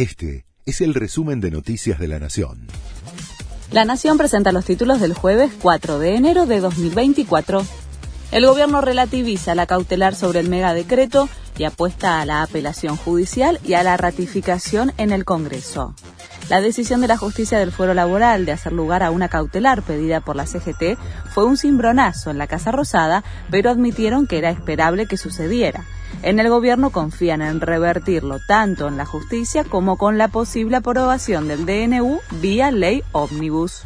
Este es el resumen de Noticias de la Nación. La Nación presenta los títulos del jueves 4 de enero de 2024. El gobierno relativiza la cautelar sobre el megadecreto y apuesta a la apelación judicial y a la ratificación en el Congreso. La decisión de la justicia del fuero laboral de hacer lugar a una cautelar pedida por la CGT fue un cimbronazo en la Casa Rosada, pero admitieron que era esperable que sucediera. En el gobierno confían en revertirlo tanto en la justicia como con la posible aprobación del DNU vía ley ómnibus.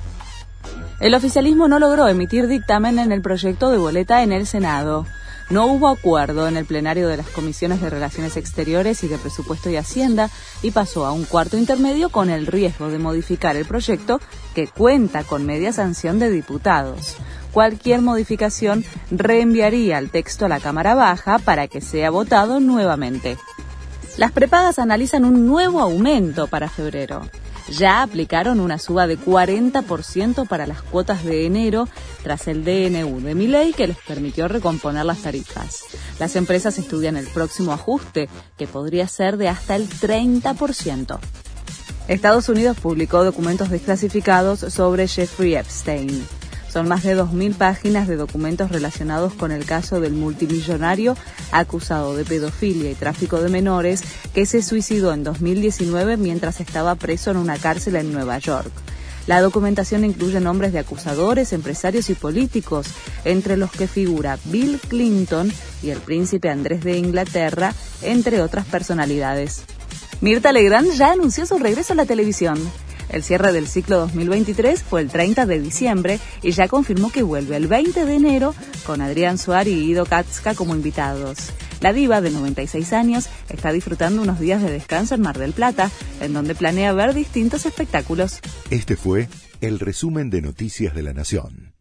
El oficialismo no logró emitir dictamen en el proyecto de boleta en el Senado. No hubo acuerdo en el plenario de las comisiones de Relaciones Exteriores y de Presupuesto y Hacienda y pasó a un cuarto intermedio con el riesgo de modificar el proyecto que cuenta con media sanción de diputados. Cualquier modificación reenviaría el texto a la Cámara Baja para que sea votado nuevamente. Las prepagas analizan un nuevo aumento para febrero ya aplicaron una suba de 40% para las cuotas de enero tras el DNU de Miley que les permitió recomponer las tarifas. Las empresas estudian el próximo ajuste, que podría ser de hasta el 30%. Estados Unidos publicó documentos desclasificados sobre Jeffrey Epstein. Son más de 2.000 páginas de documentos relacionados con el caso del multimillonario acusado de pedofilia y tráfico de menores que se suicidó en 2019 mientras estaba preso en una cárcel en Nueva York. La documentación incluye nombres de acusadores, empresarios y políticos, entre los que figura Bill Clinton y el príncipe Andrés de Inglaterra, entre otras personalidades. Mirta Legrand ya anunció su regreso a la televisión. El cierre del ciclo 2023 fue el 30 de diciembre y ya confirmó que vuelve el 20 de enero con Adrián Suárez y Ido Katzka como invitados. La diva, de 96 años, está disfrutando unos días de descanso en Mar del Plata, en donde planea ver distintos espectáculos. Este fue el resumen de Noticias de la Nación.